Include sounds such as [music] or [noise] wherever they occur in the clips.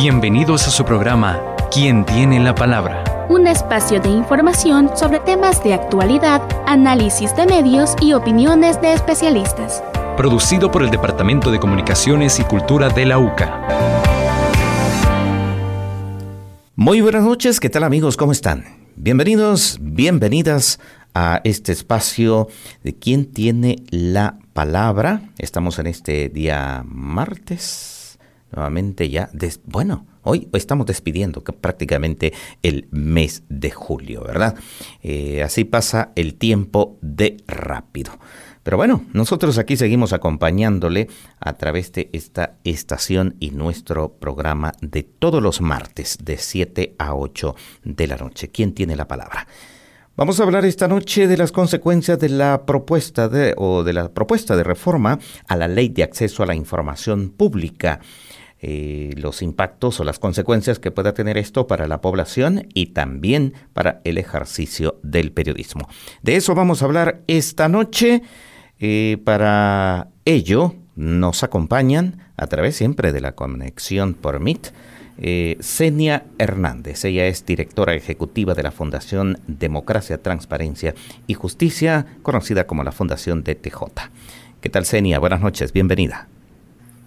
Bienvenidos a su programa ¿Quién tiene la palabra? Un espacio de información sobre temas de actualidad, análisis de medios y opiniones de especialistas. Producido por el Departamento de Comunicaciones y Cultura de la UCA. Muy buenas noches, ¿qué tal amigos? ¿Cómo están? Bienvenidos, bienvenidas a este espacio de quién tiene la palabra. Estamos en este día martes, nuevamente ya, bueno, hoy estamos despidiendo prácticamente el mes de julio, ¿verdad? Eh, así pasa el tiempo de rápido. Pero bueno, nosotros aquí seguimos acompañándole a través de esta estación y nuestro programa de todos los martes de 7 a 8 de la noche. ¿Quién tiene la palabra? Vamos a hablar esta noche de las consecuencias de la propuesta de o de la propuesta de reforma a la Ley de Acceso a la Información Pública. Eh, los impactos o las consecuencias que pueda tener esto para la población y también para el ejercicio del periodismo. De eso vamos a hablar esta noche. Eh, para ello nos acompañan a través siempre de la conexión por Meet eh, Hernández. Ella es directora ejecutiva de la Fundación Democracia, Transparencia y Justicia, conocida como la Fundación DTJ. ¿Qué tal, Senia? Buenas noches, bienvenida.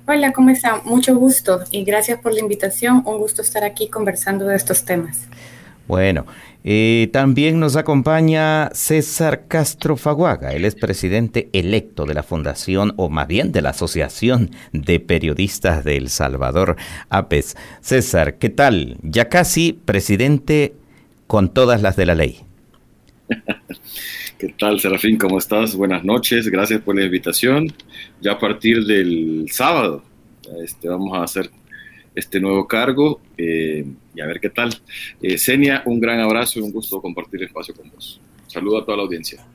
Hola, ¿cómo está? Mucho gusto y gracias por la invitación. Un gusto estar aquí conversando de estos temas. Bueno, eh, también nos acompaña César Castro Faguaga, él es presidente electo de la Fundación, o más bien de la Asociación de Periodistas de El Salvador, APES. César, ¿qué tal? Ya casi presidente con todas las de la ley. [laughs] ¿Qué tal, Serafín? ¿Cómo estás? Buenas noches, gracias por la invitación. Ya a partir del sábado este, vamos a hacer este nuevo cargo eh, y a ver qué tal. Eh, un gran abrazo y un gusto compartir espacio con vos. Saludo a toda la audiencia.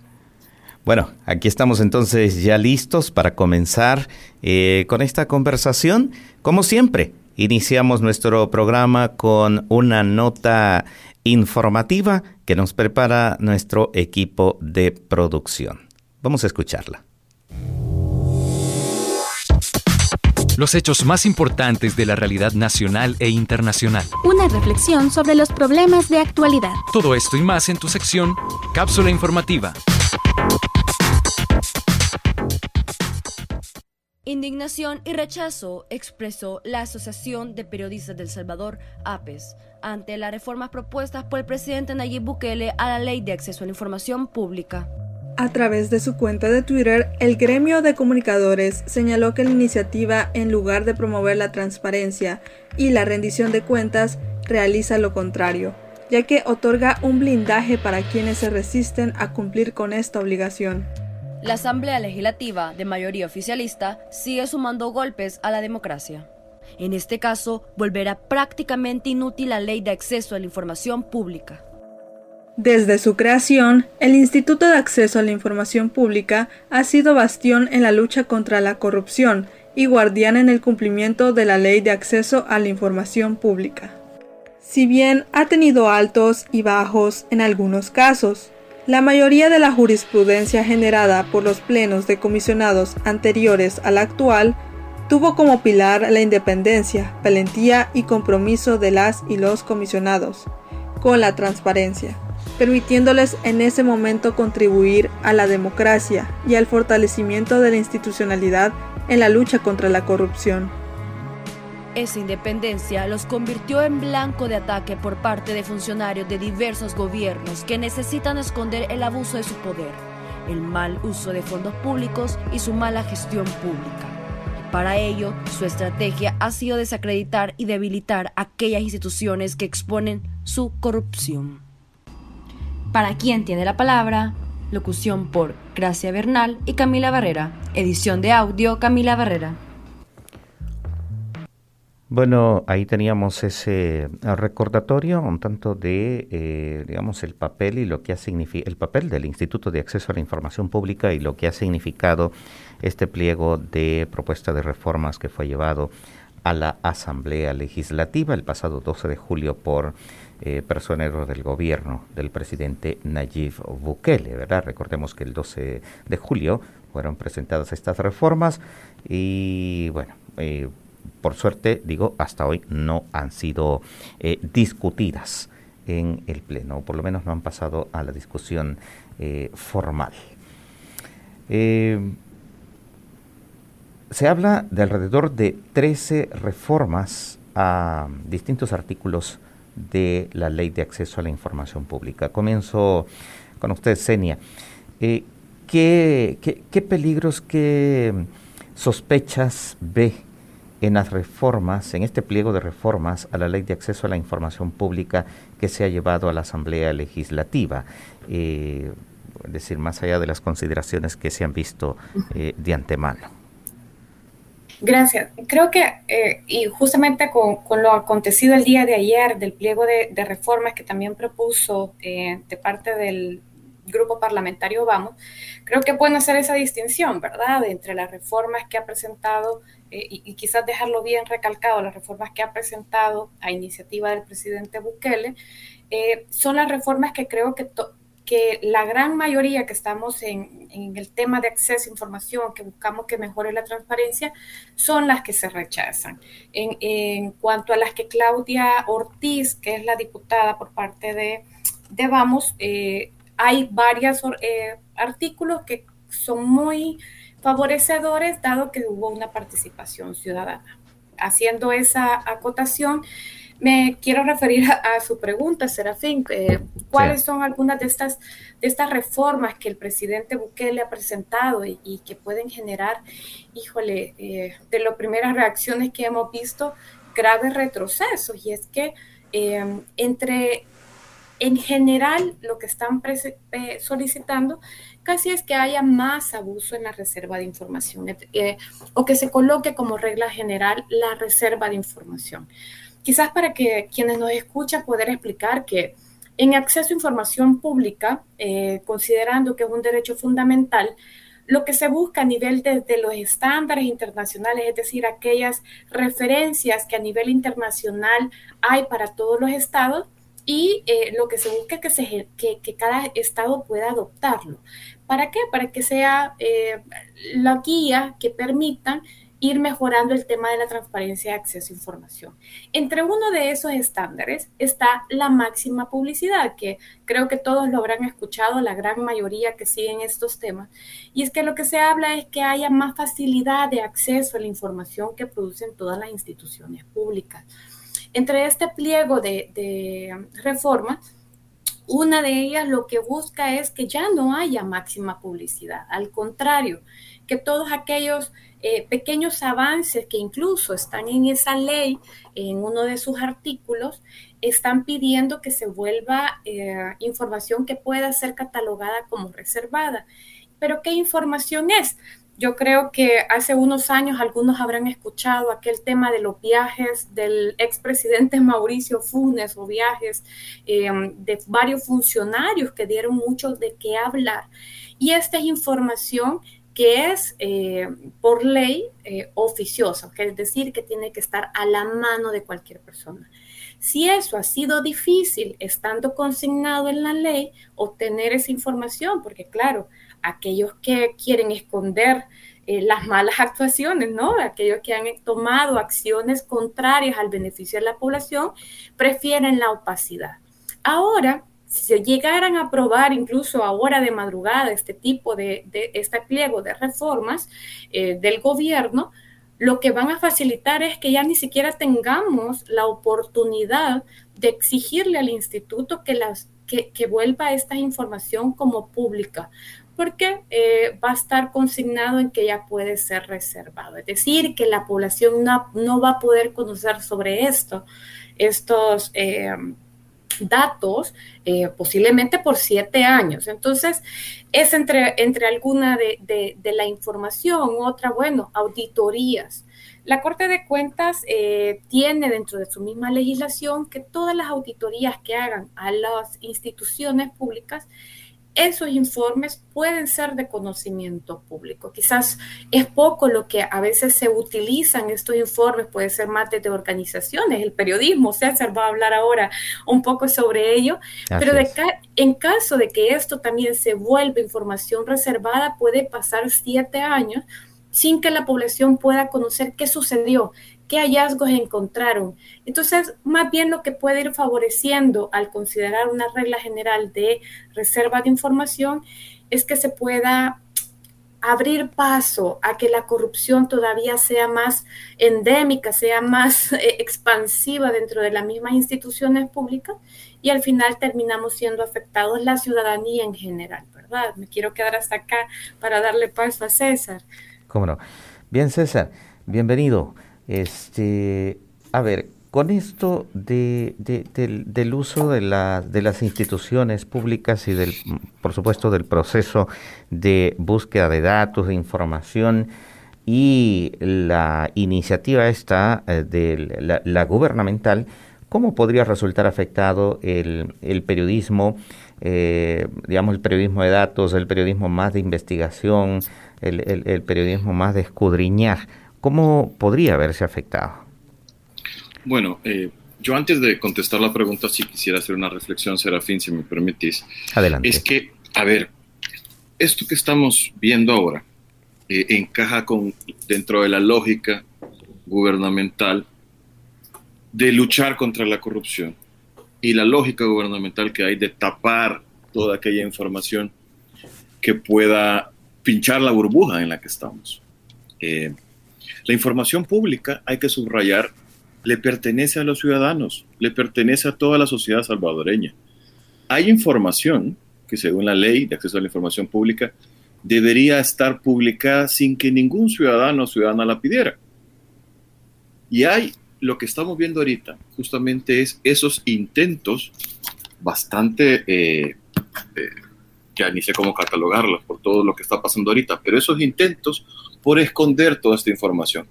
Bueno, aquí estamos entonces ya listos para comenzar eh, con esta conversación. Como siempre, iniciamos nuestro programa con una nota informativa que nos prepara nuestro equipo de producción. Vamos a escucharla. Los hechos más importantes de la realidad nacional e internacional. Una reflexión sobre los problemas de actualidad. Todo esto y más en tu sección Cápsula Informativa. Indignación y rechazo expresó la Asociación de Periodistas del Salvador, APES, ante las reformas propuestas por el presidente Nayib Bukele a la Ley de Acceso a la Información Pública. A través de su cuenta de Twitter, el gremio de comunicadores señaló que la iniciativa, en lugar de promover la transparencia y la rendición de cuentas, realiza lo contrario, ya que otorga un blindaje para quienes se resisten a cumplir con esta obligación. La Asamblea Legislativa, de mayoría oficialista, sigue sumando golpes a la democracia. En este caso, volverá prácticamente inútil la ley de acceso a la información pública. Desde su creación, el Instituto de Acceso a la Información Pública ha sido bastión en la lucha contra la corrupción y guardián en el cumplimiento de la Ley de Acceso a la Información Pública. Si bien ha tenido altos y bajos en algunos casos, la mayoría de la jurisprudencia generada por los plenos de comisionados anteriores al actual tuvo como pilar la independencia, valentía y compromiso de las y los comisionados con la transparencia permitiéndoles en ese momento contribuir a la democracia y al fortalecimiento de la institucionalidad en la lucha contra la corrupción. Esa independencia los convirtió en blanco de ataque por parte de funcionarios de diversos gobiernos que necesitan esconder el abuso de su poder, el mal uso de fondos públicos y su mala gestión pública. Para ello, su estrategia ha sido desacreditar y debilitar aquellas instituciones que exponen su corrupción. Para quien tiene la palabra, locución por Gracia Bernal y Camila Barrera. Edición de audio Camila Barrera. Bueno, ahí teníamos ese recordatorio un tanto de, eh, digamos, el papel y lo que ha significado, el papel del Instituto de Acceso a la Información Pública y lo que ha significado este pliego de propuesta de reformas que fue llevado a la Asamblea Legislativa el pasado 12 de julio por eh, personeros del gobierno del presidente Nayib Bukele, ¿verdad? Recordemos que el 12 de julio fueron presentadas estas reformas y, bueno, eh, por suerte, digo, hasta hoy no han sido eh, discutidas en el Pleno, o por lo menos no han pasado a la discusión eh, formal. se habla de alrededor de 13 reformas a distintos artículos de la Ley de Acceso a la Información Pública. Comienzo con usted, Senia. Eh, ¿qué, peligros, qué sospechas ve en las reformas, en este pliego de reformas a la Ley de Acceso a la Información Pública que se ha llevado a la Asamblea Legislativa? Eh, es decir, más allá de las consideraciones que se han visto eh, de antemano. Gracias. Creo que, eh, y justamente con, lo acontecido el día de ayer del pliego de, reformas que también propuso de parte del grupo parlamentario Vamos, creo que pueden hacer esa distinción, ¿verdad?, entre las reformas que ha presentado, eh, y, quizás dejarlo bien recalcado, las reformas que ha presentado a iniciativa del presidente Bukele, son las reformas que creo que que la gran mayoría que estamos en, el tema de acceso a información, que buscamos que mejore la transparencia, son las que se rechazan. En, cuanto a las que Claudia Ortiz, que es la diputada por parte de, de Vamos, eh, hay varios eh, artículos que son muy favorecedores, dado que hubo una participación ciudadana. Haciendo esa acotación, me quiero referir a, su pregunta, Serafín. Eh, ¿Cuáles son algunas de estas, de estas reformas que el presidente Bukele ha presentado y, que pueden generar, híjole, eh, de las primeras reacciones que hemos visto, graves retrocesos? Y es que eh, entre, en general, lo que están solicitando casi es que haya más abuso en la reserva de información o que se coloque como regla general la reserva de información. Quizás para que quienes nos escuchan poder explicar que en acceso a información pública, eh, considerando que es un derecho fundamental, lo que se busca a nivel de, los estándares internacionales, es decir, aquellas referencias que a nivel internacional hay para todos los estados, y eh, lo que se busca es que, se, cada estado pueda adoptarlo. ¿Para qué? Para que sea eh, la guía que permitan ir mejorando el tema de la transparencia de acceso a información. Entre uno de esos estándares está la máxima publicidad, que creo que todos lo habrán escuchado, la gran mayoría que siguen estos temas, y es que lo que se habla es que haya más facilidad de acceso a la información que producen todas las instituciones públicas. Entre este pliego de, reformas, una de ellas lo que busca es que ya no haya máxima publicidad, al contrario, que todos aquellos eh, pequeños avances que incluso están en esa ley, en uno de sus artículos, están pidiendo que se vuelva eh, información que pueda ser catalogada como reservada. Pero ¿qué información es? Yo creo que hace unos años algunos habrán escuchado aquel tema de los viajes del expresidente [laughs] Mauricio Funes o viajes eh, de varios funcionarios que dieron mucho de qué hablar. Y esta es información que es eh, por ley eh, oficiosa, es decir, que tiene que estar a la mano de cualquier persona. Si eso ha sido difícil estando consignado en la ley, obtener esa información, porque claro, aquellos que quieren esconder eh, las malas actuaciones, ¿no? Aquellos que han tomado acciones contrarias al beneficio de la población, prefieren la opacidad. Ahora, si se llegaran a aprobar incluso ahora de madrugada este tipo de, este pliego de reformas eh, del gobierno, lo que van a facilitar es que ya ni siquiera tengamos la oportunidad de exigirle al instituto que, las, que, vuelva esta información como pública, porque eh, va a estar consignado en que ya puede ser reservado. Es decir, que la población no, va a poder conocer sobre esto, estos... Eh, datos eh, posiblemente por siete años. Entonces, es entre, entre alguna de, la información, otra, bueno, auditorías. La Corte de Cuentas eh, tiene dentro de su misma legislación que todas las auditorías que hagan a las instituciones públicas esos informes pueden ser de conocimiento público. Quizás es poco lo que a veces se utilizan estos informes, puede ser más de organizaciones, el periodismo, César va a hablar ahora un poco sobre ello, pero en caso de que esto también se vuelva información reservada, puede pasar siete años sin que la población pueda conocer qué sucedió, qué hallazgos encontraron. Entonces, más bien lo que puede ir favoreciendo al considerar una regla general de reserva de información es que se pueda abrir paso a que la corrupción todavía sea más endémica, sea más [laughs] eh, expansiva dentro de las mismas instituciones públicas y al final terminamos siendo afectados la ciudadanía en general, ¿verdad? Me quiero quedar hasta acá para darle paso a César. ¿Cómo no? Bien, César, bienvenido. Este, a ver, con esto de, del, uso de, de las instituciones públicas y del, por supuesto, del proceso de búsqueda de datos, de información y la iniciativa esta eh, de la, gubernamental, ¿cómo podría resultar afectado el, periodismo, eh, digamos, el periodismo de datos, el periodismo más de investigación, el periodismo más de escudriñar? ¿Cómo podría verse afectado? Bueno, eh, yo antes de contestar la pregunta, sí quisiera hacer una reflexión, Serafín, si me permitís. Adelante. Es que, a ver, esto que estamos viendo ahora eh, encaja con dentro de la lógica gubernamental de luchar contra la corrupción y la lógica gubernamental que hay de tapar toda aquella información que pueda pinchar la burbuja en la que estamos. Eh, la información pública hay que subrayar le pertenece a los ciudadanos, le pertenece a toda la sociedad salvadoreña. Hay información que según la ley de acceso a la información pública debería estar publicada sin que ningún ciudadano o ciudadana la pidiera. Y hay lo que estamos viendo ahorita, justamente es esos intentos bastante, eh, eh, que ni sé cómo catalogarlos por todo lo que está pasando ahorita, pero esos intentos por esconder toda esta información.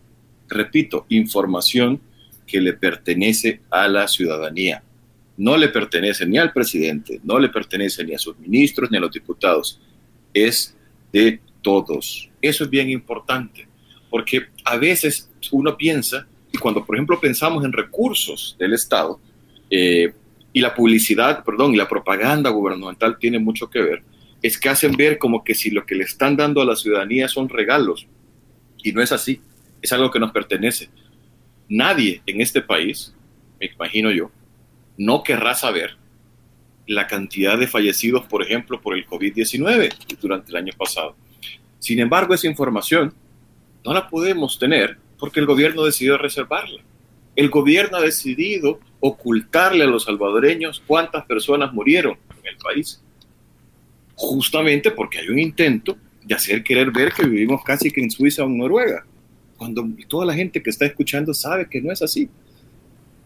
Repito, información que le pertenece a la ciudadanía. No le pertenece ni al presidente, no le pertenece ni a sus ministros ni a los diputados. Es de todos. Eso es bien importante, porque a veces uno piensa, y cuando por ejemplo pensamos en recursos del Estado, eh, y la publicidad, perdón, y la propaganda gubernamental tiene mucho que ver, es que hacen ver como que si lo que le están dando a la ciudadanía son regalos. Y no es así, es algo que nos pertenece nadie en este país, me imagino yo, no querrá saber la cantidad de fallecidos, por ejemplo, por el COVID-19 durante el año pasado. Sin embargo, esa información no la podemos tener porque el gobierno decidió reservarla. El gobierno ha decidido ocultarle a los salvadoreños cuántas personas murieron en el país. Justamente porque hay un intento de hacer querer ver que vivimos casi que en Suiza o en Noruega cuando toda la gente que está escuchando sabe que no es así.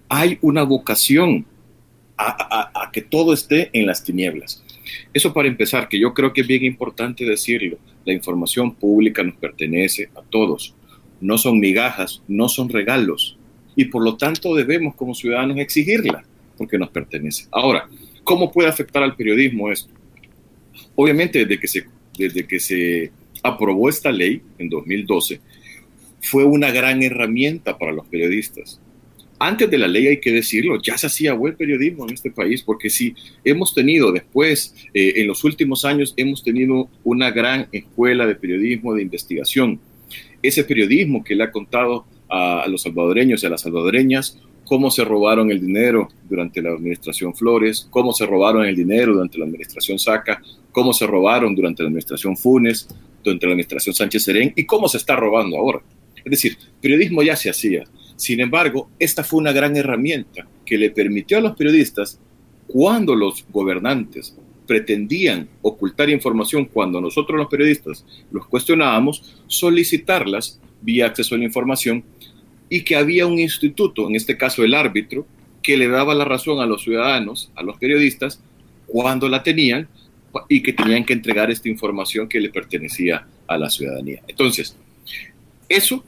Hay una vocación a, que todo esté en las tinieblas. Eso para empezar, que yo creo que es bien importante decirlo, la información pública nos pertenece a todos, no son migajas, no son regalos, y por lo tanto debemos como ciudadanos exigirla, porque nos pertenece. Ahora, ¿cómo puede afectar al periodismo esto? Obviamente, desde que se, desde que se aprobó esta ley en 2012, fue una gran herramienta para los periodistas. Antes de la ley, hay que decirlo, ya se hacía buen periodismo en este país, porque si hemos tenido después, eh, en los últimos años, hemos tenido una gran escuela de periodismo de investigación. Ese periodismo que le ha contado a, los salvadoreños y a las salvadoreñas cómo se robaron el dinero durante la administración Flores, cómo se robaron el dinero durante la administración Saca, cómo se robaron durante la administración Funes, durante la administración Sánchez Serén y cómo se está robando ahora. Es decir, periodismo ya se hacía. Sin embargo, esta fue una gran herramienta que le permitió a los periodistas, cuando los gobernantes pretendían ocultar información, cuando nosotros los periodistas los cuestionábamos, solicitarlas vía acceso a la información y que había un instituto, en este caso el árbitro, que le daba la razón a los ciudadanos, a los periodistas, cuando la tenían y que tenían que entregar esta información que le pertenecía a la ciudadanía. Entonces, eso,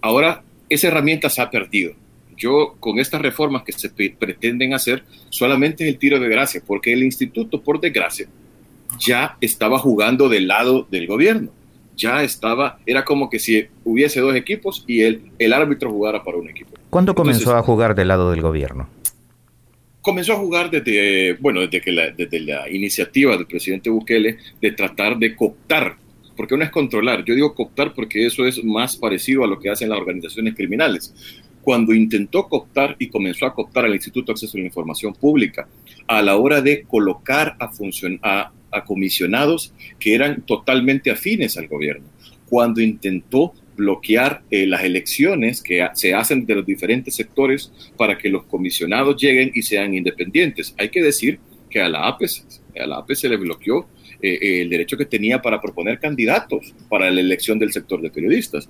ahora, esa herramienta se ha perdido. Yo, con estas reformas que se pretenden hacer, solamente es el tiro de gracia, porque el instituto, por desgracia, ya estaba jugando del lado del gobierno. Ya estaba, era como que si hubiese dos equipos y el, el árbitro jugara para un equipo. ¿Cuándo comenzó a jugar del lado del gobierno? Comenzó a jugar desde, bueno, desde, que la, desde la iniciativa del presidente Bukele de tratar de cooptar porque no es controlar, yo digo cooptar porque eso es más parecido a lo que hacen las organizaciones criminales. Cuando intentó cooptar y comenzó a cooptar al Instituto de Acceso a la Información Pública, a la hora de colocar a, a, a comisionados que eran totalmente afines al gobierno, cuando intentó bloquear eh, las elecciones que se hacen de los diferentes sectores para que los comisionados lleguen y sean independientes. Hay que decir que a la APE, a la APE se le bloqueó eh, eh, el derecho que tenía para proponer candidatos para la elección del sector de periodistas.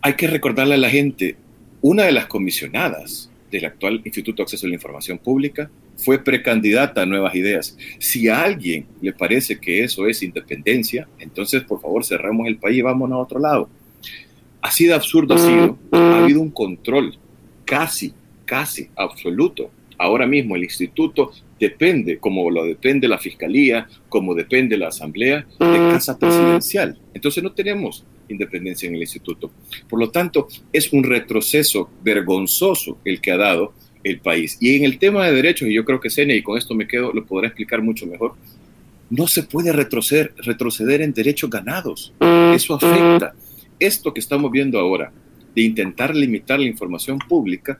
Hay que recordarle a la gente, una de las comisionadas del actual Instituto de Acceso a la Información Pública fue precandidata a Nuevas Ideas. Si a alguien le parece que eso es independencia, entonces por favor cerremos el país y vámonos a otro lado. Así de absurdo ha sido. Ha habido un control casi, casi absoluto. Ahora mismo el instituto depende, como lo depende la fiscalía, como depende la asamblea, de casa presidencial. Entonces no tenemos independencia en el instituto. Por lo tanto, es un retroceso vergonzoso el que ha dado el país. Y en el tema de derechos, y yo creo que Senia, y con esto me quedo, lo podrá explicar mucho mejor, no se puede retroceder, retroceder en derechos ganados. Eso afecta. Esto que estamos viendo ahora, de intentar limitar la información pública,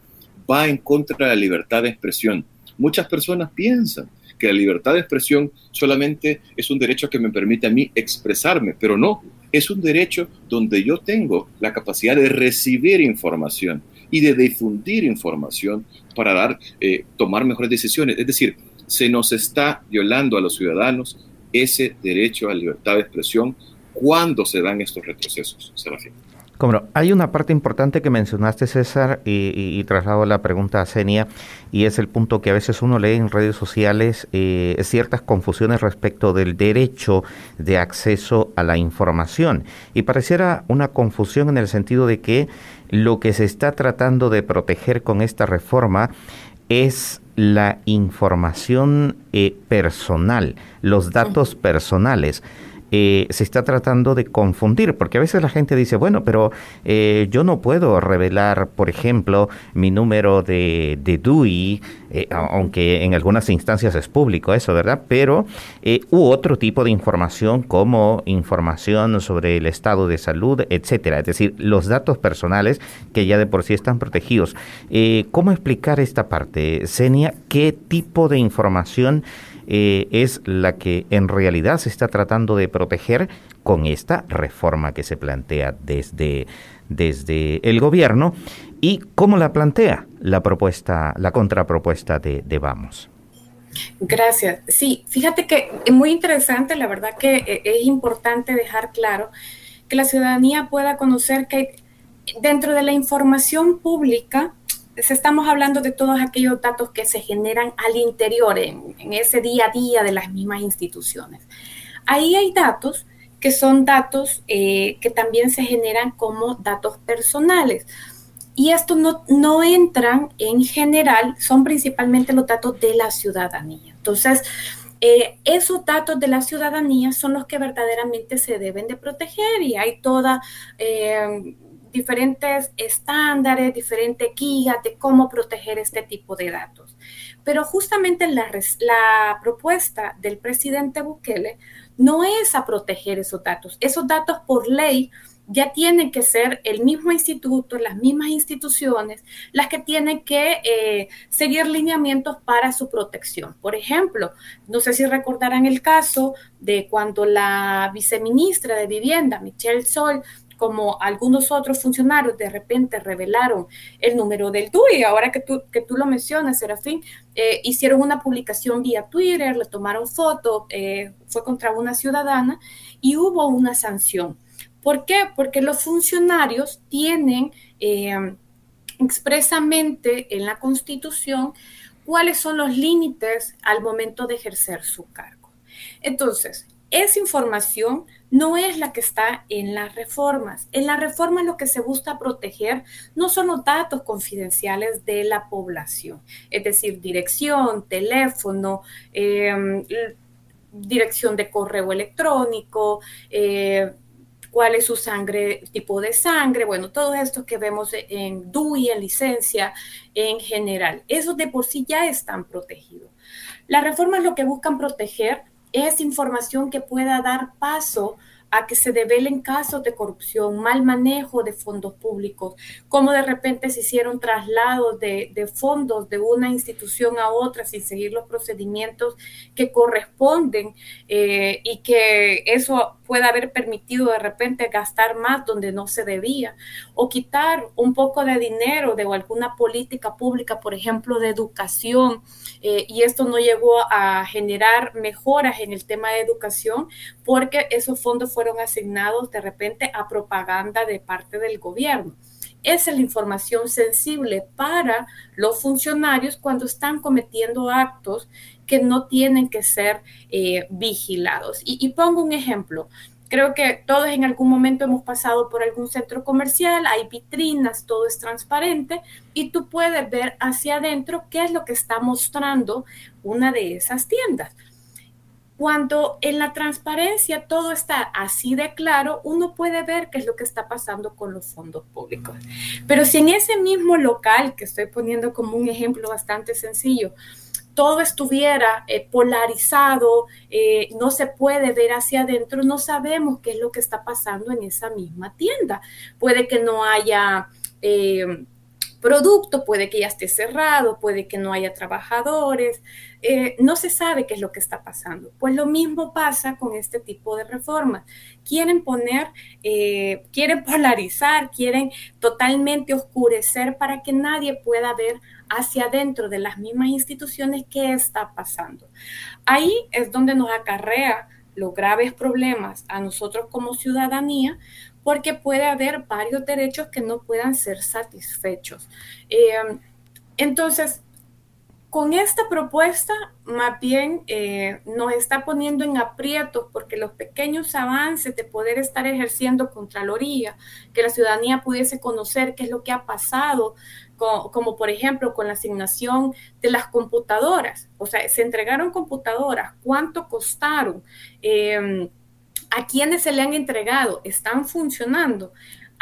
va en contra de la libertad de expresión. Muchas personas piensan que la libertad de expresión solamente es un derecho que me permite a mí expresarme, pero no, es un derecho donde yo tengo la capacidad de recibir información y de difundir información para dar, eh, tomar mejores decisiones. Es decir, se nos está violando a los ciudadanos ese derecho a libertad de expresión cuando se dan estos retrocesos, Serafín. Como hay una parte importante que mencionaste, César, y, traslado la pregunta a Senia, y es el punto que a veces uno lee en redes sociales eh, ciertas confusiones respecto del derecho de acceso a la información. Y pareciera una confusión en el sentido de que lo que se está tratando de proteger con esta reforma es la información eh, personal, los datos personales. Eh, se está tratando de confundir, porque a veces la gente dice, bueno, pero eh, yo no puedo revelar, por ejemplo, mi número de, de DUI, eh, aunque en algunas instancias es público eso, ¿verdad? Pero, u otro tipo de información como información sobre el estado de salud, etcétera, es decir, los datos personales que ya de por sí están protegidos. ¿Cómo explicar esta parte, Senia? ¿Qué tipo de información eh, es la que en realidad se está tratando de proteger con esta reforma que se plantea desde, desde el gobierno y cómo la plantea la propuesta, la contrapropuesta de, de Vamos. Gracias. Sí, fíjate que es muy interesante, la verdad que eh, es importante dejar claro que la ciudadanía pueda conocer que dentro de la información pública estamos hablando de todos aquellos datos que se generan al interior, en, ese día a día de las mismas instituciones. Ahí hay datos que son datos eh, que también se generan como datos personales. Y estos no, no entran en general, son principalmente los datos de la ciudadanía. Entonces, eh, esos datos de la ciudadanía son los que verdaderamente se deben de proteger y hay toda eh, diferentes estándares, diferentes guías de cómo proteger este tipo de datos. Pero justamente la, propuesta del presidente Bukele no es a proteger esos datos. Esos datos por ley ya tienen que ser el mismo instituto, las mismas instituciones, las que tienen que eh, seguir lineamientos para su protección. Por ejemplo, no sé si recordarán el caso de cuando la viceministra de Vivienda, Michelle Sol, como algunos otros funcionarios de repente revelaron el número del DUI, ahora que tú, que tú lo mencionas, Serafín, eh, hicieron una publicación vía Twitter, le tomaron foto, eh, fue contra una ciudadana y hubo una sanción. ¿Por qué? Porque los funcionarios tienen eh, expresamente en la Constitución cuáles son los límites al momento de ejercer su cargo. Entonces, esa información no es la que está en las reformas. En las reformas lo que se busca proteger no son los datos confidenciales de la población, es decir, dirección, teléfono, em, dirección de correo electrónico, eh, cuál es su sangre, tipo de sangre, bueno, todo esto que vemos en DUI, en licencia, en general. Esos de por sí ya están protegidos. Las reformas lo que buscan proteger es información que pueda dar paso a que se develen casos de corrupción, mal manejo de fondos públicos, cómo de repente se hicieron traslados de, fondos de una institución a otra sin seguir los procedimientos que corresponden eh, y que eso pueda haber permitido de repente gastar más donde no se debía o quitar un poco de dinero de alguna política pública, por ejemplo, de educación, eh, y esto no llegó a generar mejoras en el tema de educación porque esos fondos fueron asignados de repente a propaganda de parte del gobierno. Esa es la información sensible para los funcionarios cuando están cometiendo actos que no tienen que ser eh, vigilados. y pongo un ejemplo. Creo que todos en algún momento hemos pasado por algún centro comercial, hay vitrinas, todo es transparente y tú puedes ver hacia adentro qué es lo que está mostrando una de esas tiendas. Cuando en la transparencia todo está así de claro, uno puede ver qué es lo que está pasando con los fondos públicos. Pero si en ese mismo local, que estoy poniendo como un ejemplo bastante sencillo, todo estuviera eh, polarizado, eh, no se puede ver hacia adentro, no sabemos qué es lo que está pasando en esa misma tienda. Puede que no haya eh, producto, puede que ya esté cerrado, puede que no haya trabajadores, no se sabe qué es lo que está pasando. Pues lo mismo pasa con este tipo de reformas. Quieren poner, quieren [laughs] polarizar, quieren totalmente oscurecer para que nadie pueda ver hacia adentro de las mismas instituciones qué está pasando. Ahí es donde nos acarrea los graves problemas a nosotros como ciudadanía, porque puede haber varios derechos que no puedan ser satisfechos. Eh, entonces, con esta propuesta, más bien eh, nos está poniendo en aprietos porque los pequeños avances de poder estar ejerciendo Contraloría, que la ciudadanía pudiese conocer qué es lo que ha pasado, como, por ejemplo con la asignación de las computadoras. O sea, se entregaron computadoras, cuánto costaron, eh, a quiénes se le han entregado, están funcionando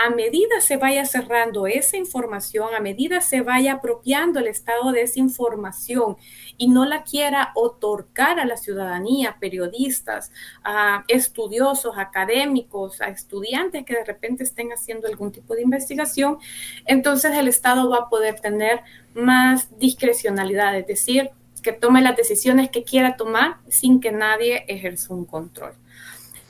a medida se vaya cerrando esa información, a medida se vaya apropiando el estado de esa información y no la quiera otorgar a la ciudadanía, periodistas, a estudiosos, académicos, a estudiantes que de repente estén haciendo algún tipo de investigación, entonces el Estado va a poder tener más discrecionalidad, es decir, que tome las decisiones que quiera tomar sin que nadie ejerza un control.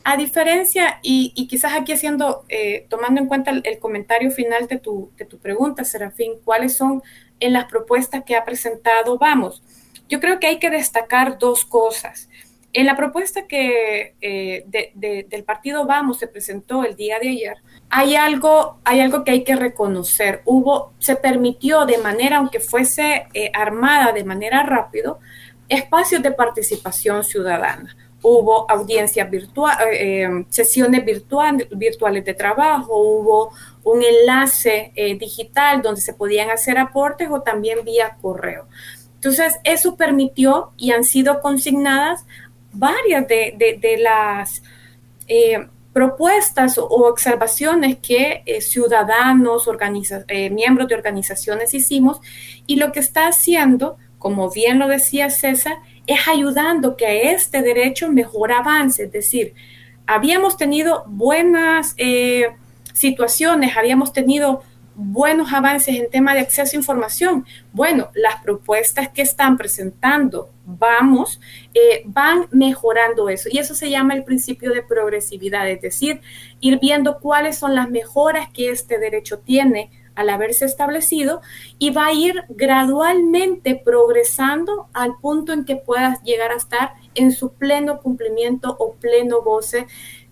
A diferencia, y, quizás aquí haciendo, eh, tomando en cuenta el, comentario final de tu, de tu pregunta, Serafín, ¿cuáles son en las propuestas que ha presentado Vamos? Yo creo que hay que destacar dos cosas. En la propuesta que eh, del partido Vamos se presentó el día de ayer, hay algo, hay algo que hay que reconocer. Hubo, se permitió de manera, aunque fuese eh, armada de manera rápido, espacios de participación ciudadana hubo audiencias virtuales, eh, eh, sesiones virtuales de trabajo, hubo un enlace eh, digital donde se podían hacer aportes o también vía correo. Entonces, eso permitió y han sido consignadas varias de, las propuestas o observaciones que ciudadanos, miembros de organizaciones hicimos y lo que está haciendo, como bien lo decía César, es ayudando que este derecho mejor avance. Es decir, habíamos tenido buenas eh, situaciones, habíamos tenido buenos avances en tema de acceso a información. Bueno, las propuestas que están presentando, vamos, eh, van mejorando eso. Y eso se llama el principio de progresividad, es decir, ir viendo cuáles son las mejoras que este derecho tiene al haberse establecido y va a ir gradualmente progresando al punto en que puedas llegar a estar en su pleno cumplimiento o pleno goce,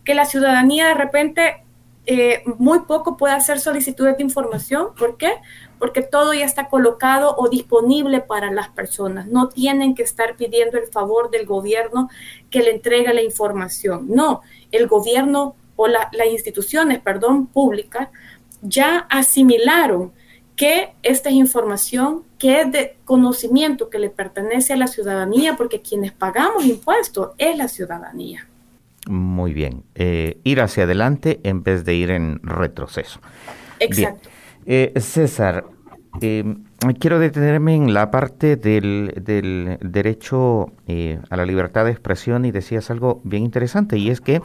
que la ciudadanía de repente eh, muy poco puede hacer solicitudes de información. ¿Por qué? Porque todo ya está colocado o disponible para las personas. No tienen que estar pidiendo el favor del gobierno que le entregue la información. No, el gobierno o las instituciones, perdón, públicas ya asimilaron que esta es información que es de conocimiento que le pertenece a la ciudadanía, porque quienes pagamos impuestos es la ciudadanía. Muy bien, eh, ir hacia adelante en vez de ir en retroceso. Exacto. Eh, César, Em, quiero detenerme en la parte del, derecho eh, a la libertad de expresión y decías algo bien interesante y es que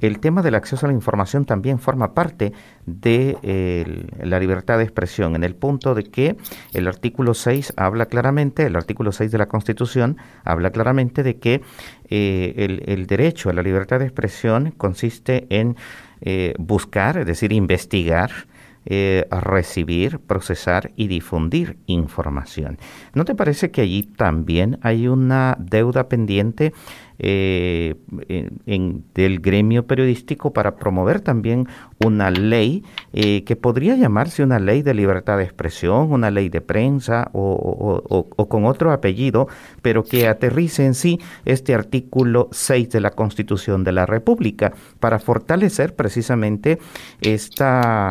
el tema del acceso a la información también forma parte de la libertad de expresión en el punto de que el artículo 6 habla claramente, el artículo 6 de la Constitución habla claramente de que eh, el, el, derecho a la libertad de expresión consiste en eh, buscar, es decir, investigar, eh, recibir, procesar y difundir información. ¿No te parece que allí también hay una deuda pendiente eh, en, del gremio periodístico para promover también una ley eh, que podría llamarse una ley de libertad de expresión, una ley de prensa o, o, con otro apellido, pero que aterrice en sí este artículo 6 de la Constitución de la República para fortalecer precisamente esta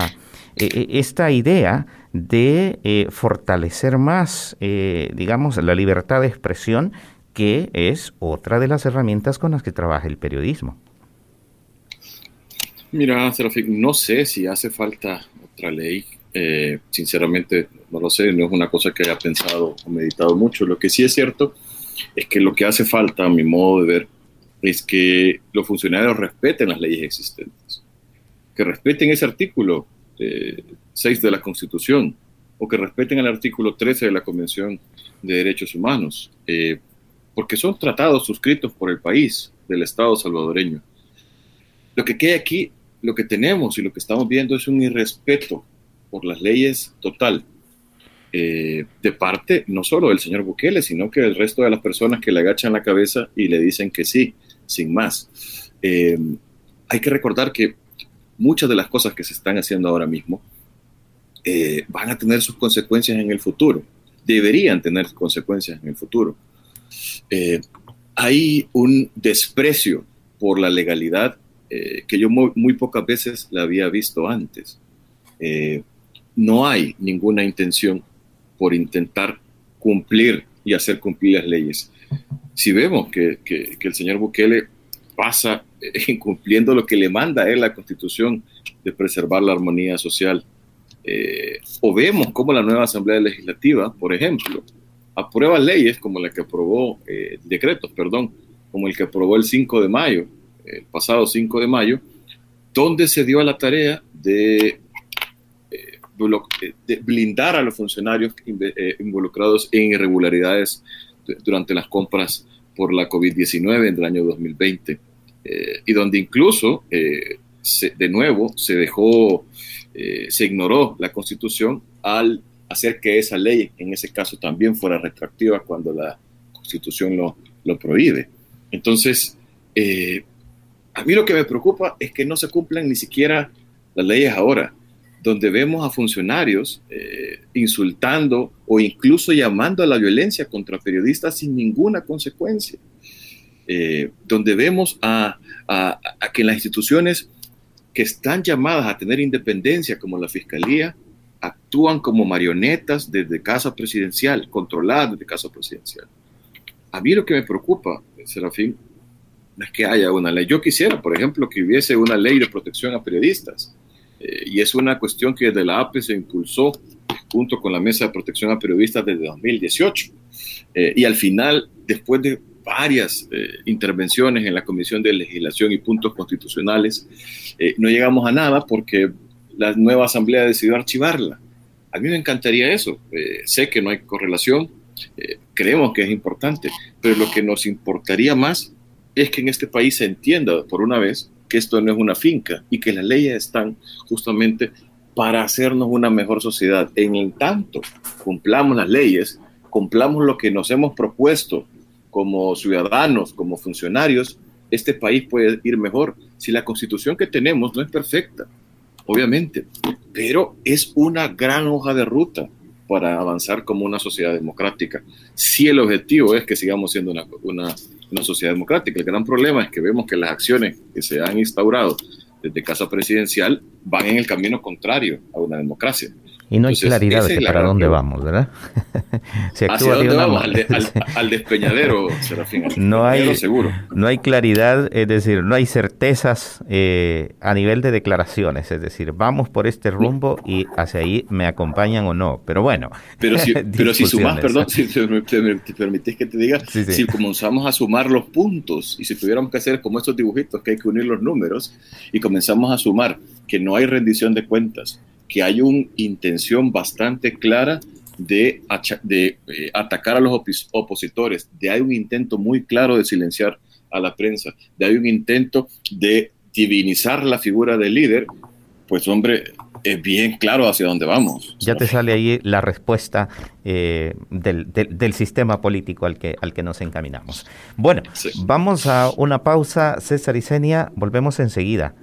eh, eh, esta idea de eh, fortalecer más, digamos, la libertad de expresión, que es otra de las herramientas con las que trabaja el periodismo. Mira, Serafín, no sé si hace falta otra ley. sinceramente, no lo sé, no es una cosa que haya pensado o meditado mucho. Lo que sí es cierto es que lo que hace falta, a mi modo de ver, es que los funcionarios respeten las leyes existentes, que respeten ese artículo 6 de la Constitución o que respeten el artículo 13 de la Convención de Derechos Humanos, eh, porque son tratados suscritos por el país, del Estado salvadoreño. Lo que queda aquí, lo que tenemos y lo que estamos viendo es un irrespeto por las leyes total, eh, de parte no solo del señor Bukele, sino que del resto de las personas que le agachan la cabeza y le dicen que sí, sin más. Eh, hay que recordar que muchas de las cosas que se están haciendo ahora mismo eh, van a tener sus consecuencias en el futuro, deberían tener consecuencias en el futuro. Eh, hay un desprecio por la legalidad eh, que yo muy, pocas veces la había visto antes. no hay ninguna intención por intentar cumplir y hacer cumplir las leyes. Si vemos que, que el señor Bukele pasa [laughs] incumpliendo lo que le manda él la Constitución de preservar la armonía social. Eh, o vemos cómo la nueva Asamblea Legislativa, por ejemplo, aprueba leyes como la que aprobó, eh, decretos, perdón, como el que aprobó el 5 de mayo, el pasado 5 de mayo, donde se dio a la tarea de, eh, de blindar a los funcionarios involucrados en irregularidades durante las compras por la COVID-19 en el año 2020. Eh, y donde incluso, eh, de nuevo, se dejó, eh, se ignoró la constitución al hacer que esa ley, en ese caso, también fuera retroactiva cuando la constitución lo, lo prohíbe. Entonces, a mí lo que me preocupa es que no se cumplan ni siquiera las leyes ahora, donde vemos a funcionarios insultando o incluso llamando a la violencia contra periodistas sin ninguna consecuencia. Eh, donde vemos a, que las instituciones que están llamadas a tener independencia, como la Fiscalía, actúan como marionetas desde casa presidencial, controladas desde casa presidencial. A mí lo que me preocupa, Serafín, no es que haya una ley. Yo quisiera, por ejemplo, que hubiese una ley de protección a periodistas. Eh, y es una cuestión que desde la APE se impulsó junto con la Mesa de Protección a Periodistas desde 2018. Eh, y al final, después de varias eh, intervenciones en la Comisión de Legislación y Puntos Constitucionales. Eh, no llegamos a nada porque la nueva Asamblea decidió archivarla. A mí me encantaría eso. Eh, sé que no hay correlación, creemos que es importante, pero lo que nos importaría más es que en este país se entienda por una vez que esto no es una finca y que las leyes están justamente para hacernos una mejor sociedad. En el tanto, cumplamos las leyes, cumplamos lo que nos hemos propuesto como ciudadanos, como funcionarios, este país puede ir mejor. Si la constitución que tenemos no es perfecta, obviamente, pero es una gran hoja de ruta para avanzar como una sociedad democrática. Si el objetivo es que sigamos siendo una, una, sociedad democrática, el gran problema es que vemos que las acciones que se han instaurado desde Casa Presidencial van en el camino contrario a una democracia. Y no hay claridad de para dónde vamos, ¿verdad? [laughs] ¿Hacia dónde vamos? Al, despeñadero, [laughs] Serafín. no hay, seguro. No hay claridad, es decir, no hay certezas eh, a nivel de declaraciones. Es decir, vamos por este rumbo y hacia ahí me acompañan o no. Pero bueno. Pero si, [laughs] pero si sumas, perdón, si te, permitís que te diga, si comenzamos a sumar los puntos y si tuviéramos que hacer como estos dibujitos que hay que unir los números y comenzamos a sumar que no hay rendición de cuentas, que hay una intención bastante clara de, de eh, atacar a los opositores, de hay un intento muy claro de silenciar a la prensa, de hay un intento de divinizar la figura del líder, pues hombre, es bien claro hacia dónde vamos. Ya te sale ahí la respuesta eh, del, sistema político al que, al que nos encaminamos. Bueno, vamos a una pausa, César y Senia, volvemos enseguida.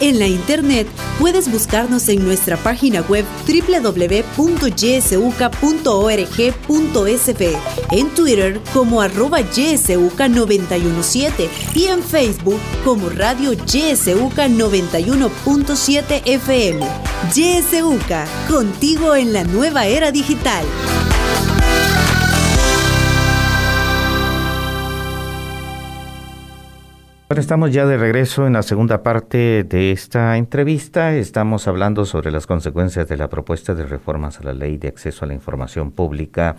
En la internet puedes buscarnos en nuestra página web www.ysuca.org.sb, en Twitter como arroba ysuca917 y en Facebook como Radio YSUCA 91.7 FM. YSUCA, contigo en la nueva era digital. Bueno, estamos ya de regreso en la segunda parte de esta entrevista. Estamos hablando sobre las consecuencias de la propuesta de reformas a la ley de acceso a la información pública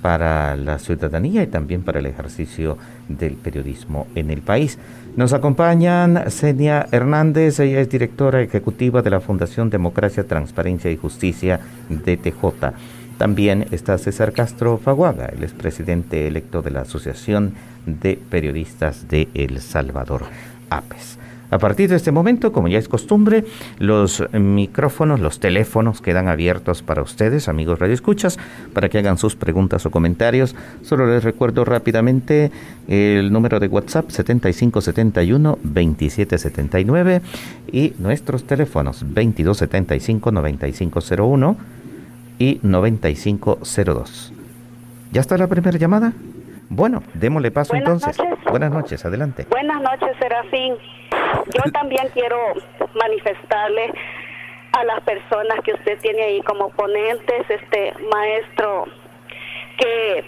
para la ciudadanía y también para el ejercicio del periodismo en el país. Nos acompañan Senia Hernández, ella es directora ejecutiva de la Fundación Democracia, Transparencia y Justicia de TJ. También está César Castro Faguaga, el expresidente electo de la Asociación de Periodistas de El Salvador, APES. A partir de este momento, como ya es costumbre, los micrófonos, los teléfonos quedan abiertos para ustedes, amigos radioescuchas, para que hagan sus preguntas o comentarios. Solo les recuerdo rápidamente el número de WhatsApp 7571-2779 y nuestros teléfonos 2275-9501 y 9502. ¿Ya está la primera llamada? Bueno, démosle paso entonces. Buenas noches, adelante. Buenas noches, Serafín. Yo también quiero manifestarle a las personas que usted tiene ahí como ponentes, este maestro, que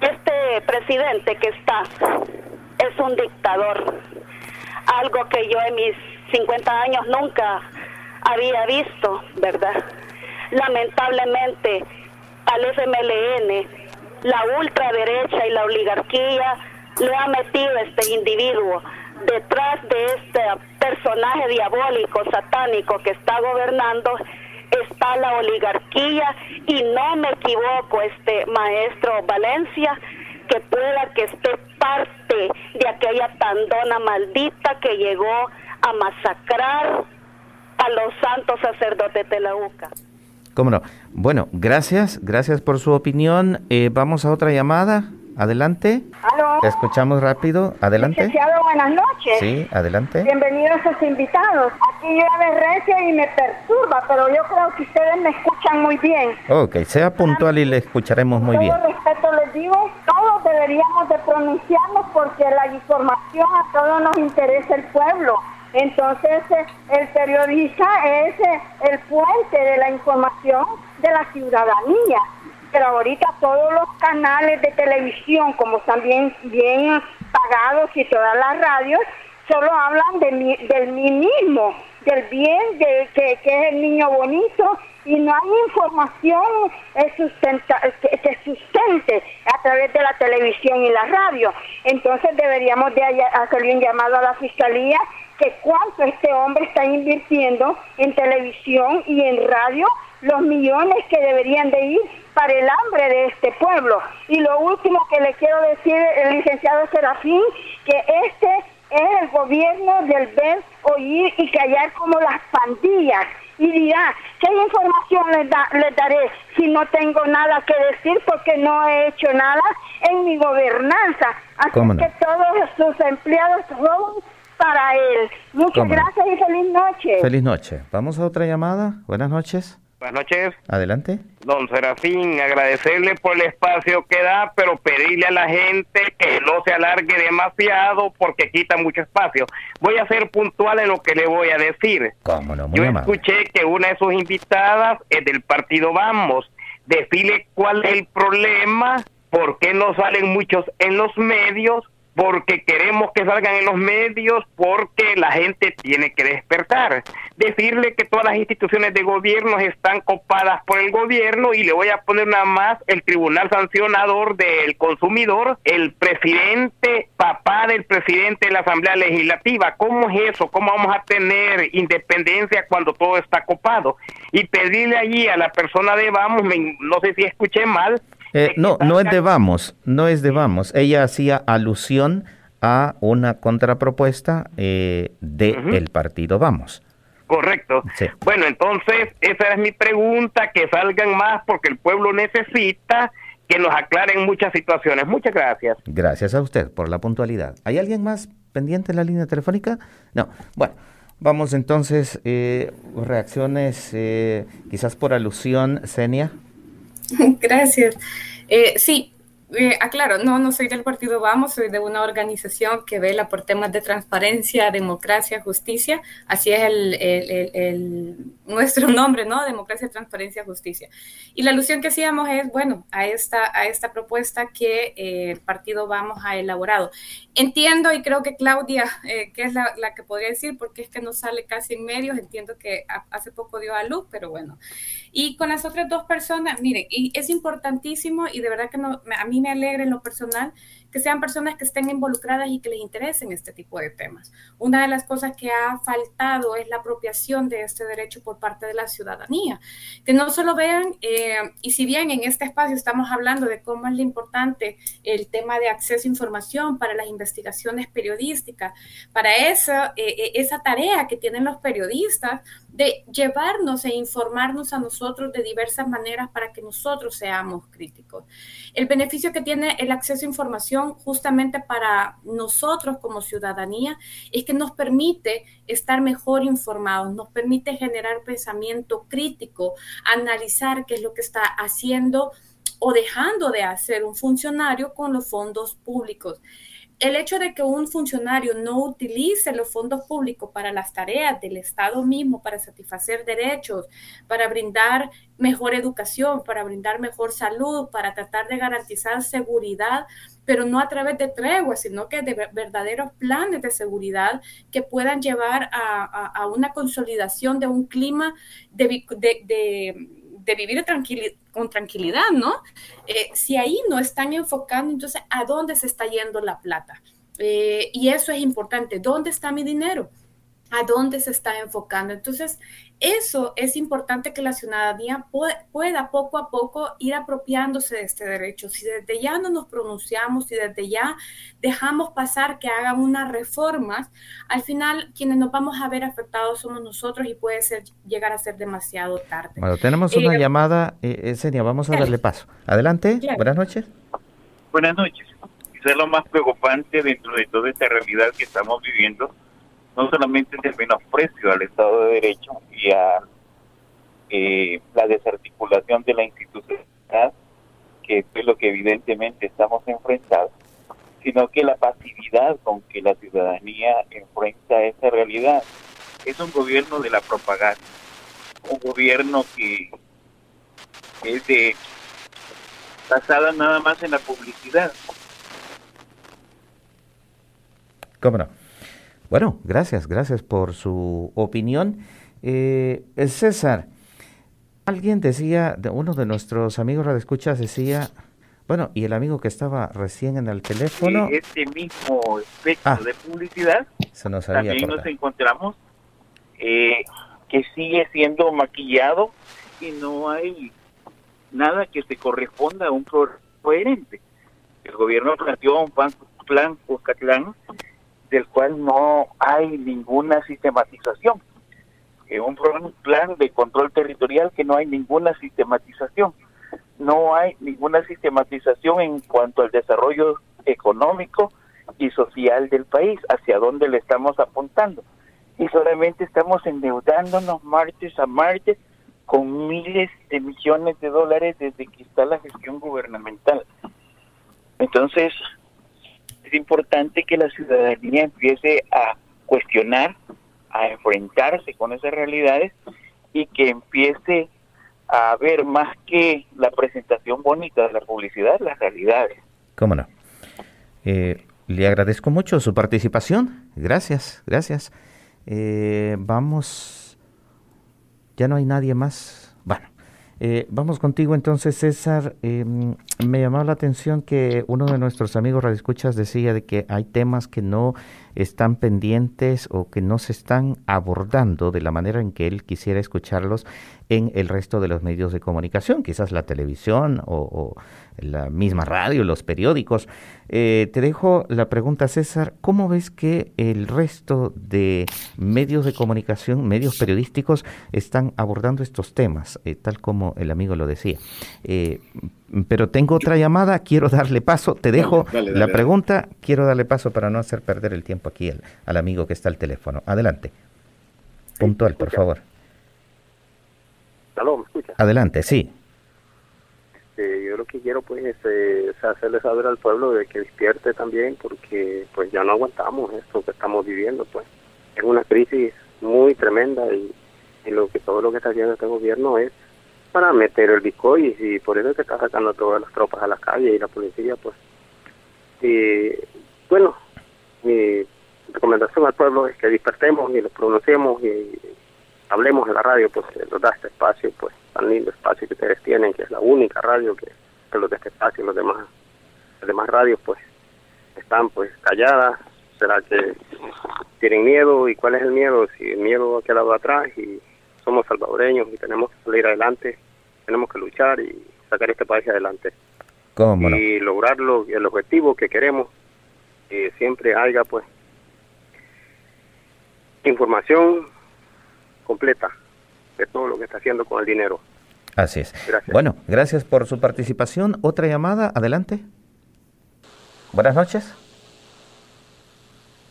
este presidente que está es un dictador, algo que yo en mis 50 años nunca había visto, ¿verdad? Lamentablemente al FMLN, la ultraderecha y la oligarquía le ha metido este individuo detrás de este personaje diabólico, satánico que está gobernando está la oligarquía y no me equivoco, este maestro Valencia, que pueda que esté parte de aquella tandona maldita que llegó a masacrar a los santos sacerdotes de la UCA. Cómo no. Bueno, gracias, gracias por su opinión. Eh, vamos a otra llamada. Adelante. ¿Aló? escuchamos rápido. Adelante. Licenciado, buenas noches. Sí, adelante. Bienvenidos a sus invitados. Aquí llueve recia y me perturba, pero yo creo que ustedes me escuchan muy bien. Ok, sea puntual y le escucharemos muy bien. Con todo respeto les digo, todos deberíamos de pronunciarnos porque la información a todos nos interesa el pueblo. Entonces, eh, el periodista es eh, el puente de la información de la ciudadanía. Pero ahorita todos los canales de televisión, como están bien, bien pagados y todas las radios, solo hablan de del mismo, del bien, de que, es el niño bonito, y no hay información eh, que, sustente a través de la televisión y la radio. Entonces deberíamos de hacerle un llamado a la fiscalía que cuánto este hombre está invirtiendo en televisión y en radio, los millones que deberían de ir para el hambre de este pueblo. Y lo último que le quiero decir, el licenciado Serafín, que este es el gobierno del ver, oír y callar como las pandillas. Y dirá, ¿qué información les, da, les daré si no tengo nada que decir porque no he hecho nada en mi gobernanza? Así que todos sus empleados roban para él. Muchas gracias y feliz noche. Feliz noche. Vamos a otra llamada. Buenas noches. Buenas noches. Adelante. Don Serafín, agradecerle por el espacio que da, pero pedirle a la gente que no se alargue demasiado porque quita mucho espacio. Voy a ser puntual en lo que le voy a decir. ¿Cómo no? Muy Yo amable. escuché que una de sus invitadas es del partido Vamos. Decirle cuál es el problema, por qué no salen muchos en los medios, porque queremos que salgan en los medios, porque la gente tiene que despertar. Decirle que todas las instituciones de gobierno están copadas por el gobierno y le voy a poner nada más el Tribunal Sancionador del Consumidor, el presidente, papá del presidente de la Asamblea Legislativa. ¿Cómo es eso? ¿Cómo vamos a tener independencia cuando todo está copado? Y pedirle allí a la persona de Vamos, me- no sé si escuché mal, Eh, no, no es de vamos, no es de vamos. Ella hacía alusión a una contrapropuesta eh, de Ujú. el partido Vamos. Correcto. Sí. Bueno, entonces esa es mi pregunta, que salgan más porque el pueblo necesita que nos aclaren muchas situaciones. Muchas gracias. Gracias a usted por la puntualidad. ¿Hay alguien más pendiente en la línea telefónica? No. Bueno, vamos entonces, eh, reacciones eh, quizás por alusión, Senia. [laughs] Gracias. Eh, sí, eh, aclaro, no, no soy del partido Vamos, soy de una organización que vela por temas de transparencia, democracia, justicia. Así es el, [laughs] nuestro nombre, ¿no? Democracia, transparencia, justicia. Y la alusión que hacíamos es, bueno, a esta, a esta propuesta que eh, el partido Vamos ha elaborado. Entiendo y creo que Claudia, eh, que es la, la que podría decir, porque es que no sale casi en medios, entiendo que ha- hace poco dio a luz, pero bueno. Y con las otras dos personas, miren, y es importantísimo y de verdad que no, a mí me alegra en lo personal que sean personas que estén involucradas y que les interesen este tipo de temas. Una de las cosas que ha faltado es la apropiación de este derecho por parte de la ciudadanía. Que no solo vean, eh, y si bien en este espacio estamos hablando de cómo es lo importante el tema de acceso a información para las investigaciones periodísticas, para esa, eh, eh, esa tarea que tienen los periodistas de llevarnos e informarnos a nosotros de diversas maneras para que nosotros seamos críticos. El beneficio que tiene el acceso a información justamente para nosotros como ciudadanía es que nos permite estar mejor informados, nos permite generar pensamiento crítico, analizar qué es lo que está haciendo o dejando de hacer un funcionario con los fondos públicos. El hecho de que un funcionario no utilice los fondos públicos para las tareas del Estado mismo, para satisfacer derechos, para brindar mejor educación, para brindar mejor salud, para tratar de garantizar seguridad, pero no a través de treguas, sino que de verdaderos planes de seguridad que puedan llevar a, a, una consolidación de un clima de, de, de vivir con tranquilidad, ¿no? Eh, si ahí no están enfocando, entonces, ¿a dónde se está yendo la plata? Eh, y eso es importante. ¿Dónde está mi dinero? ¿A dónde se está enfocando? Entonces, eso es importante que la ciudadanía pueda poco a poco ir apropiándose de este derecho. Si desde ya no nos pronunciamos, si desde ya dejamos pasar que hagan unas reformas, al final quienes nos vamos a ver afectados somos nosotros y puede ser llegar a ser demasiado tarde. Bueno, tenemos una eh, llamada, eh, Senia, vamos a darle paso. Adelante, claro. buenas noches. Buenas noches. Quizás lo más preocupante dentro de toda esta realidad que estamos viviendo no solamente es el menosprecio al Estado de Derecho y a eh, la desarticulación de la institucionalidad, que es lo que evidentemente estamos enfrentados, sino que la pasividad con que la ciudadanía enfrenta esa realidad es un gobierno de la propaganda, un gobierno que es de basada nada más en la publicidad. ¿Cómo? Bueno, gracias, gracias por su opinión. Eh, César, alguien decía, de uno de nuestros amigos radioescuchas decía, bueno, y el amigo que estaba recién en el teléfono. Sí, este mismo espectro ah, de publicidad, se nos también nos encontramos eh, que sigue siendo maquillado y no hay nada que se corresponda a un programa coherente. El gobierno planteó un plan, plan Cuscatlán del cual no hay ninguna sistematización. Eh, un plan de control territorial que no hay ninguna sistematización. No hay ninguna sistematización en cuanto al desarrollo económico y social del país, hacia dónde le estamos apuntando. Y solamente estamos endeudándonos martes a martes con miles de millones de dólares desde que está la gestión gubernamental. Entonces, es importante que la ciudadanía empiece a cuestionar, a enfrentarse con esas realidades y que empiece a ver más que la presentación bonita de la publicidad, las realidades. ¿Cómo no? Eh, le agradezco mucho su participación. Gracias, gracias. Eh, vamos. Ya no hay nadie más. Eh, vamos contigo entonces, César. Em, me llamó la atención que uno de nuestros amigos radioescuchas decía de que hay temas que no están pendientes o que no se están abordando de la manera en que él quisiera escucharlos en el resto de los medios de comunicación, quizás la televisión o, la misma radio, los periódicos. Eh, te dejo la pregunta, César, ¿cómo ves que el resto de medios de comunicación, medios periodísticos, están abordando estos temas, eh, tal como el amigo lo decía? Eh, pero tengo otra llamada, quiero darle paso, te dejo la pregunta, quiero darle paso para no hacer perder el tiempo aquí al, amigo que está al teléfono. Adelante. Puntual, por favor. ¿Me escucha? Adelante, sí. Este, yo lo que quiero pues es, eh, hacerle saber al pueblo de que despierte también porque pues ya no aguantamos esto que estamos viviendo pues. Es una crisis muy tremenda y, y lo que todo lo que está haciendo este gobierno es para meter el Bitcoin y por eso se está sacando todas las tropas a la calle y la policía pues y bueno mi recomendación al pueblo es que despertemos y lo pronunciemos y hablemos en la radio pues nos da este espacio pues tan lindo espacio que ustedes tienen que es la única radio que, que los de este espacio los demás las demás radios pues están pues calladas. Será que tienen miedo y cuál es el miedo si el miedo ha quedado atrás y somos salvadoreños y tenemos que salir adelante, tenemos que luchar y sacar este país adelante. y lograrlo, el objetivo que queremos, que siempre haya pues información completa de todo lo que está haciendo con el dinero. Así es. Bueno, gracias por su participación. Otra llamada, adelante. Buenas noches.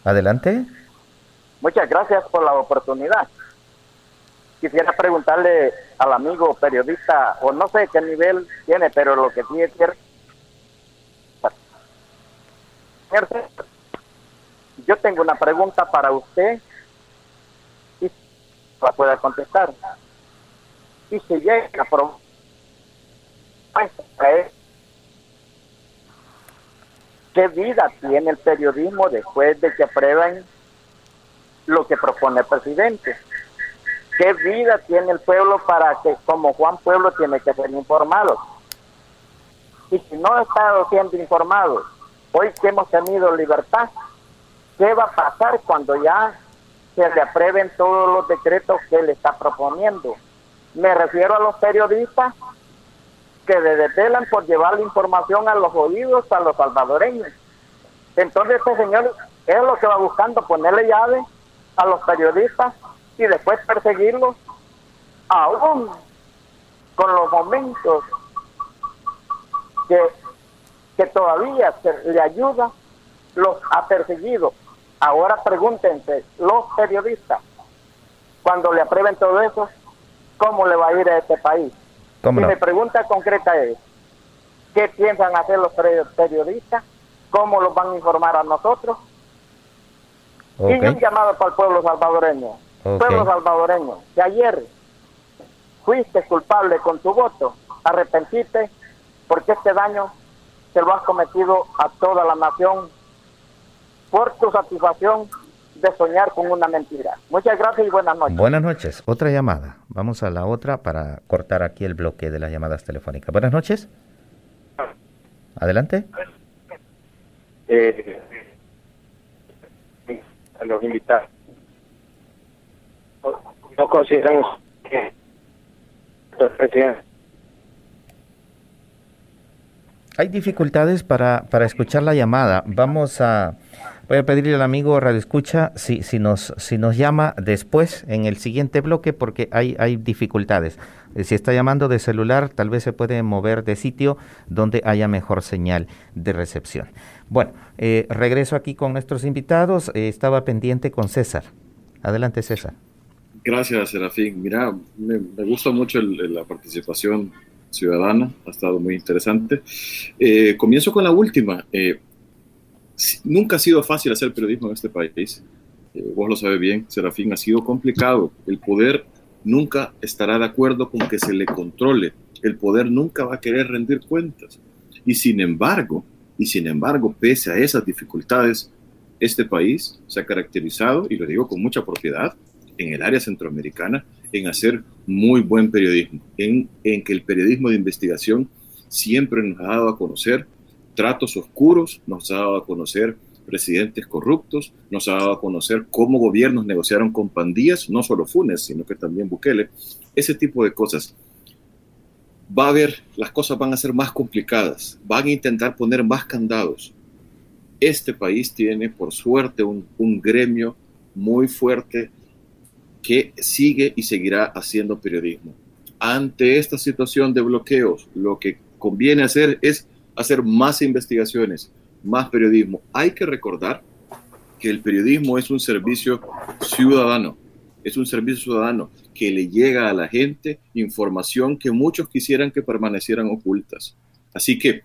Adelante. Muchas gracias por la oportunidad quisiera preguntarle al amigo periodista, o no sé qué nivel tiene, pero lo que tiene que yo tengo una pregunta para usted la pueda contestar. Y si llega a ¿qué vida tiene el periodismo después de que aprueben lo que propone el presidente? ¿Qué vida tiene el pueblo para que, como Juan Pueblo, tiene que ser informado? Y si no estado siendo informado, hoy que hemos tenido libertad, ¿qué va a pasar cuando ya se le aprueben todos los decretos que él está proponiendo? Me refiero a los periodistas que desvelan por llevar la información a los oídos a los salvadoreños. Entonces este señor es lo que va buscando, ponerle llave a los periodistas y después perseguirlos aún con los momentos que, que todavía se le ayuda, los ha perseguido. Ahora pregúntense, los periodistas, cuando le aprueben todo eso, ¿cómo le va a ir a este país? Y mi pregunta concreta es, ¿qué piensan hacer los periodistas? ¿Cómo los van a informar a nosotros? Y un llamado para el pueblo salvadoreño pueblo salvadoreño, que ayer fuiste culpable con tu voto, arrepentiste porque este daño se lo has cometido a toda la nación por tu satisfacción de soñar con una mentira. Muchas gracias y buenas noches. Buenas noches. Otra llamada. Vamos a la otra para cortar aquí el bloque de las llamadas telefónicas. Buenas noches. Adelante. Eh, a los invitados no consideran que hay dificultades para, para escuchar la llamada. Vamos a voy a pedirle al amigo Radio Escucha si, si nos si nos llama después en el siguiente bloque porque hay hay dificultades. Eh, si está llamando de celular, tal vez se puede mover de sitio donde haya mejor señal de recepción. Bueno, eh, regreso aquí con nuestros invitados. Eh, estaba pendiente con César. Adelante, César. Gracias, Serafín. Mira, me, gusta mucho la participación ciudadana, ha estado muy interesante. Comienzo con la última. Nunca ha sido fácil hacer periodismo en este país. Eh, vos lo sabes bien, Serafín, ha sido complicado. El poder nunca estará de acuerdo con que se le controle. El poder nunca va a querer rendir cuentas. Y sin embargo, y sin embargo, pese a esas dificultades, este país se ha caracterizado, y lo digo con mucha propiedad, en el área centroamericana, en hacer muy buen periodismo, en, en que el periodismo de investigación siempre nos ha dado a conocer tratos oscuros, nos ha dado a conocer presidentes corruptos, nos ha dado a conocer cómo gobiernos negociaron con pandillas, no solo Funes, sino que también Bukele, ese tipo de cosas. Va a haber, las cosas van a ser más complicadas, van a intentar poner más candados. Este país tiene, por suerte, un, un gremio muy fuerte que sigue y seguirá haciendo periodismo. Ante esta situación de bloqueos, lo que conviene hacer es hacer más investigaciones, más periodismo. Hay que recordar que el periodismo es un servicio ciudadano, es un servicio ciudadano que le llega a la gente información que muchos quisieran que permanecieran ocultas. Así que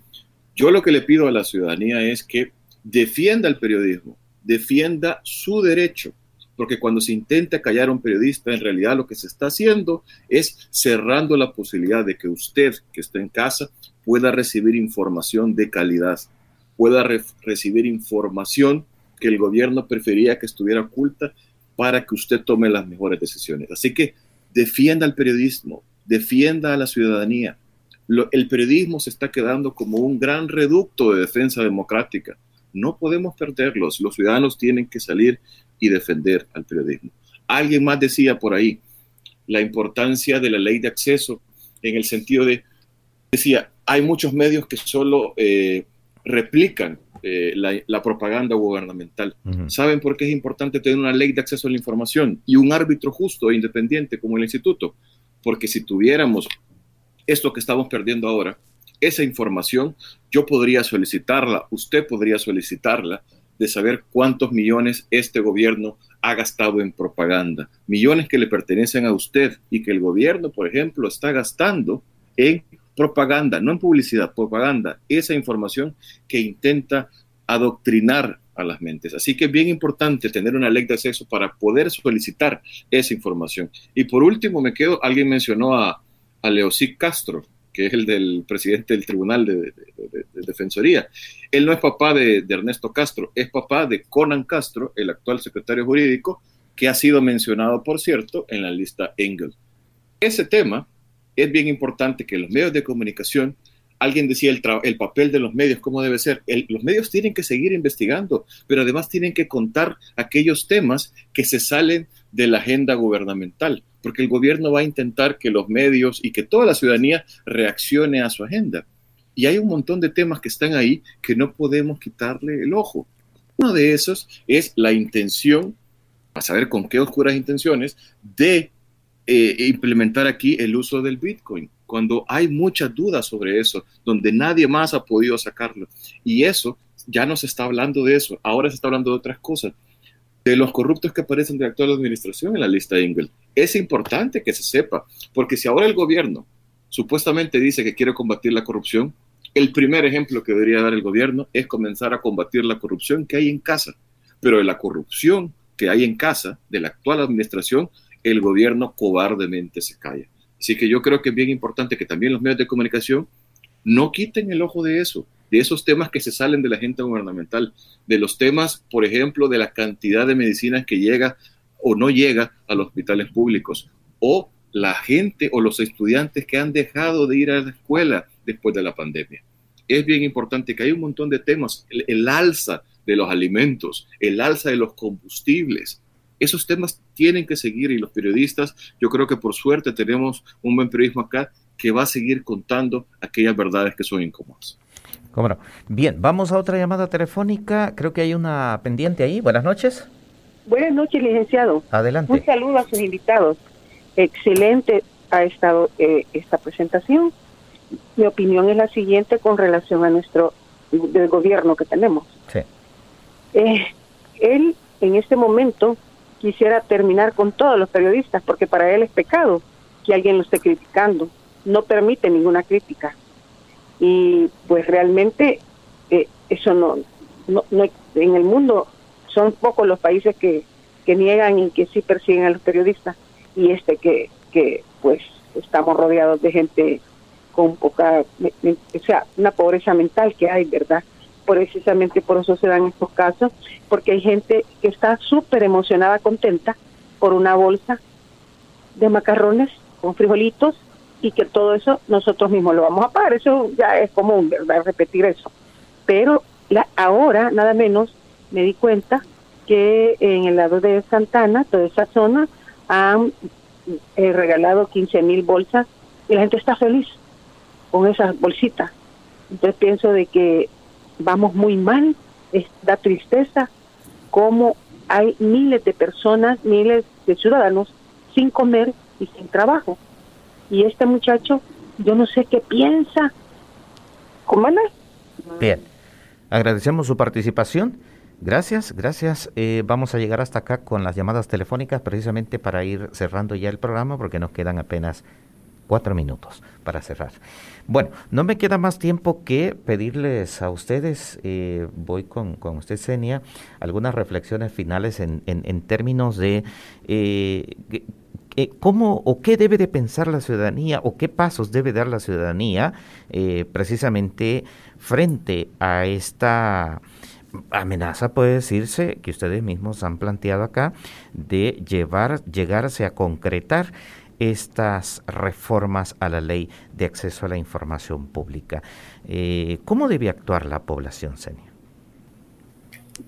yo lo que le pido a la ciudadanía es que defienda el periodismo, defienda su derecho, porque cuando se intenta callar a un periodista, en realidad lo que se está haciendo es cerrando la posibilidad de que usted, que está en casa, pueda recibir información de calidad, pueda recibir información que el gobierno prefería que estuviera oculta para que usted tome las mejores decisiones. Así que defienda el periodismo, defienda a la ciudadanía. el periodismo se está quedando como un gran reducto de defensa democrática. No podemos perderlos. Los ciudadanos tienen que salir y defender al periodismo. Alguien más decía por ahí la importancia de la ley de acceso en el sentido de, decía, hay muchos medios que solo eh, replican eh, la, propaganda gubernamental. ¿Saben por qué es importante tener una ley de acceso a la información y un árbitro justo e independiente como el instituto? Porque si tuviéramos esto que estamos perdiendo ahora, esa información, yo podría solicitarla, usted podría solicitarla, de saber cuántos millones este gobierno ha gastado en propaganda. Millones que le pertenecen a usted y que el gobierno, por ejemplo, está gastando en propaganda, no en publicidad, propaganda, esa información que intenta adoctrinar a las mentes. Así que es bien importante tener una ley de acceso para poder solicitar esa información. Y por último, me quedo, alguien mencionó a, a Castro, que es el del presidente del Tribunal de, Defensoría. Él no es papá de, Ernesto Castro, es papá de Conan Castro, el actual secretario jurídico, que ha sido mencionado, por cierto, en la lista Engel. Ese tema es bien importante que los medios de comunicación, alguien decía el, el papel de los medios, ¿cómo debe ser? los medios tienen que seguir investigando, pero además tienen que contar aquellos temas que se salen de la agenda gubernamental, porque el gobierno va a intentar que los medios y que toda la ciudadanía reaccione a su agenda. Y hay un montón de temas que están ahí que no podemos quitarle el ojo. Uno de esos es la intención, a saber con qué oscuras intenciones, de eh, implementar aquí el uso del Bitcoin, cuando hay muchas dudas sobre eso, donde nadie más ha podido sacarlo. Y eso, ya no se está hablando de eso, ahora se está hablando de otras cosas, de los corruptos que aparecen de actual administración en la lista de Engel. Es importante que se sepa, porque si ahora el gobierno supuestamente dice que quiere combatir la corrupción, el primer ejemplo que debería dar el gobierno es comenzar a combatir la corrupción que hay en casa. Pero de la corrupción que hay en casa de la actual administración el gobierno cobardemente se calla. Así que yo creo que es bien importante que también los medios de comunicación no quiten el ojo de eso, de esos temas que se salen de la agenda gubernamental, de los temas, por ejemplo, de la cantidad de medicinas que llega o no llega a los hospitales públicos, o la gente o los estudiantes que han dejado de ir a la escuela después de la pandemia. Es bien importante que hay un montón de temas, el alza de los alimentos, el alza de los combustibles, esos temas tienen que seguir y los periodistas, yo creo que por suerte tenemos un buen periodismo acá que va a seguir contando aquellas verdades que son incómodas. ¿Cómo no? Bien, vamos a otra llamada telefónica. Creo que hay una pendiente ahí. Buenas noches. Buenas noches, licenciado. Adelante. Un saludo a sus invitados. Excelente ha estado eh, esta presentación. Mi opinión es la siguiente con relación a nuestro del gobierno que tenemos. Sí. Eh, él en este momento quisiera terminar con todos los periodistas, porque para él es pecado que alguien lo esté criticando. No permite ninguna crítica. Y pues realmente eh, eso no, no, en el mundo son pocos los países que, que niegan y que sí persiguen a los periodistas. Y este que, que pues estamos rodeados de gente con poca, o sea, una pobreza mental que hay, ¿verdad? Precisamente por eso se dan estos casos, porque hay gente que está súper emocionada, contenta por una bolsa de macarrones con frijolitos y que todo eso nosotros mismos lo vamos a pagar. Eso ya es común, ¿verdad? Repetir eso. Pero la, ahora, nada menos, me di cuenta que en el lado de Santana, toda esa zona, han eh, regalado 15 mil bolsas y la gente está feliz con esas bolsitas. Entonces pienso de que vamos muy mal, es, da tristeza cómo hay miles de personas, miles de ciudadanos sin comer y sin trabajo. Y este muchacho, yo no sé qué piensa. ¿Cómo Bien, agradecemos su participación. Gracias, gracias. Eh, vamos a llegar hasta acá con las llamadas telefónicas precisamente para ir cerrando ya el programa porque nos quedan apenas cuatro minutos para cerrar. Bueno, no me queda más tiempo que pedirles a ustedes, eh, voy con, con, usted, Senia, algunas reflexiones finales en, en, términos de eh, cómo o qué debe de pensar la ciudadanía o qué pasos debe dar la ciudadanía eh, precisamente frente a esta amenaza puede decirse que ustedes mismos han planteado acá de llevar llegarse a concretar estas reformas a la ley de acceso a la información pública. Eh, ¿Cómo debe actuar la población, Senia?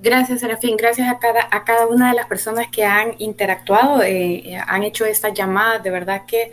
Gracias, Serafín. Gracias a cada, a cada una de las personas que han interactuado, eh, han hecho esta llamada. De verdad que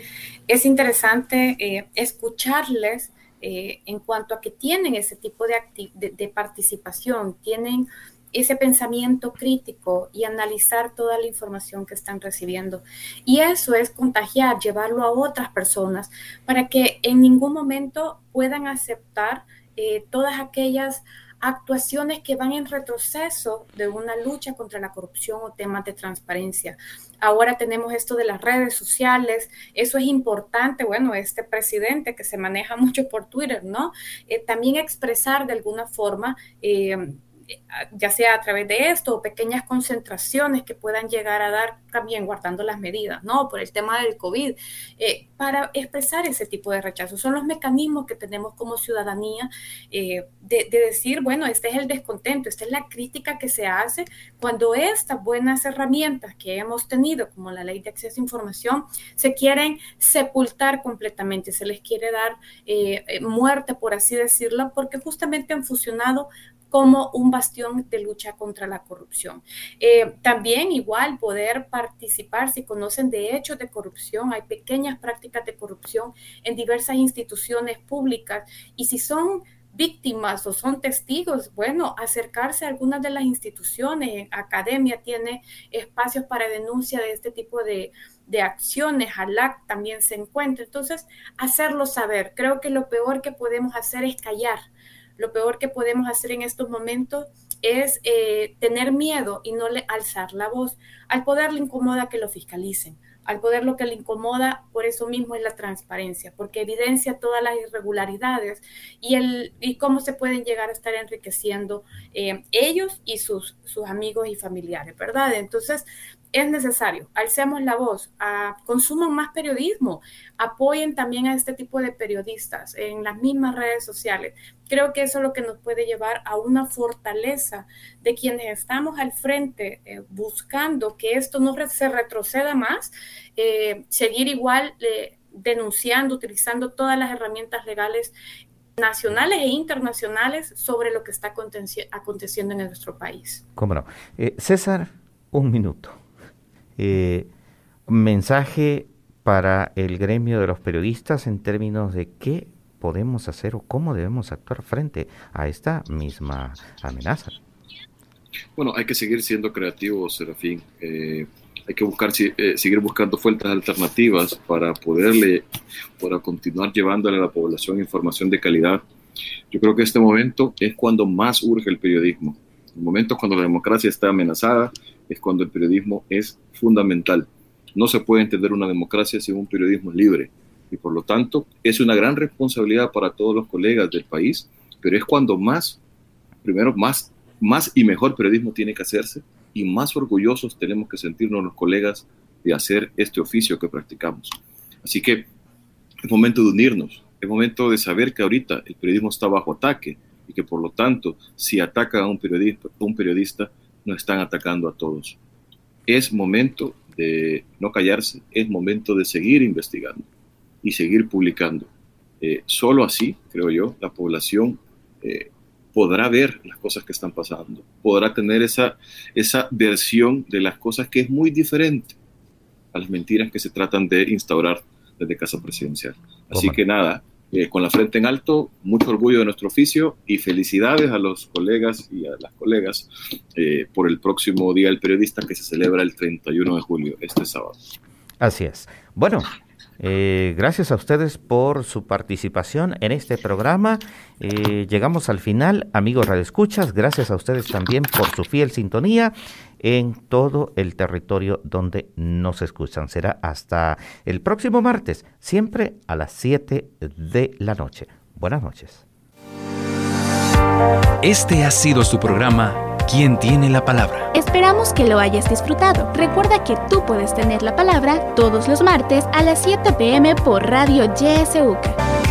es interesante eh, escucharles en cuanto a que tienen ese tipo de, de participación, tienen ese pensamiento crítico y analizar toda la información que están recibiendo. Y eso es contagiar, llevarlo a otras personas para que en ningún momento puedan aceptar eh, todas aquellas actuaciones que van en retroceso de una lucha contra la corrupción o temas de transparencia. Ahora tenemos esto de las redes sociales, eso es importante, bueno, este presidente que se maneja [laughs] mucho por Twitter, ¿no? Eh, también expresar de alguna forma eh, ya sea a través de esto o pequeñas concentraciones que puedan llegar a dar también guardando las medidas, ¿no? Por el tema del COVID, eh, para expresar ese tipo de rechazo. Son los mecanismos que tenemos como ciudadanía eh, de, decir, bueno, este es el descontento, esta es la crítica que se hace cuando estas buenas herramientas que hemos tenido, como la ley de acceso a información, se quieren sepultar completamente, se les quiere dar eh, muerte, por así decirlo, porque justamente han funcionado como un bastión de lucha contra la corrupción. Eh, también igual poder participar, si conocen de hechos de corrupción, hay pequeñas prácticas de corrupción en diversas instituciones públicas. Y si son víctimas o son testigos, bueno, acercarse a algunas de las instituciones, academia tiene espacios para denuncia de este tipo de, de acciones, ALAC también se encuentra, entonces hacerlo saber, creo que lo peor que podemos hacer es callar, lo peor que podemos hacer en estos momentos es eh, tener miedo y no le alzar la voz. Al poder le incomoda que lo fiscalicen. Al poder lo que le incomoda, por eso mismo es la transparencia, porque evidencia todas las irregularidades y, el, y cómo se pueden llegar a estar enriqueciendo eh, ellos y sus, sus amigos y familiares, ¿verdad? Entonces, es necesario, alcemos la voz, a, consuman más periodismo, apoyen también a este tipo de periodistas en las mismas redes sociales. Creo que eso es lo que nos puede llevar a una fortaleza de quienes estamos al frente eh, buscando que esto no se retroceda más, eh, seguir igual eh, denunciando, utilizando todas las herramientas legales nacionales e internacionales sobre lo que está aconteciendo en nuestro país. ¿Cómo no? César, un minuto. Eh, mensaje para el gremio de los periodistas en términos de qué podemos hacer o cómo debemos actuar frente a esta misma amenaza. Bueno, hay que seguir siendo creativos, Serafín. Eh, hay que buscar, eh, seguir buscando fuentes alternativas para poderle, para continuar llevándole a la población información de calidad. Yo creo que este momento es cuando más urge el periodismo. En momentos cuando la democracia está amenazada, es cuando el periodismo es fundamental. No se puede entender una democracia sin un periodismo libre y por lo tanto es una gran responsabilidad para todos los colegas del país, pero es cuando más, primero, más, más y mejor periodismo tiene que hacerse y más orgullosos tenemos que sentirnos los colegas de hacer este oficio que practicamos. Así que es momento de unirnos, es momento de saber que ahorita el periodismo está bajo ataque y que por lo tanto si atacan a un periodista, un periodista no están atacando a todos. Es momento de no callarse, es momento de seguir investigando y seguir publicando. Eh, solo así, creo yo, la población eh, podrá ver las cosas que están pasando, podrá tener esa, esa versión de las cosas que es muy diferente a las mentiras que se tratan de instaurar desde Casa Presidencial. Así que nada, eh, con la frente en alto, mucho orgullo de nuestro oficio y felicidades a los colegas y a las colegas eh, por el próximo Día del Periodista que se celebra el 31 de julio, este sábado. Así es. Bueno, eh, gracias a ustedes por su participación en este programa. llegamos al final, amigos Escuchas. Gracias a ustedes también por su fiel sintonía en todo el territorio donde nos escuchan. Será hasta el próximo martes, siempre a las 7 de la noche. Buenas noches. Este ha sido su programa ¿Quién tiene la palabra? Esperamos que lo hayas disfrutado. Recuerda que tú puedes tener la palabra todos los martes a las 7 pm por Radio YSUK.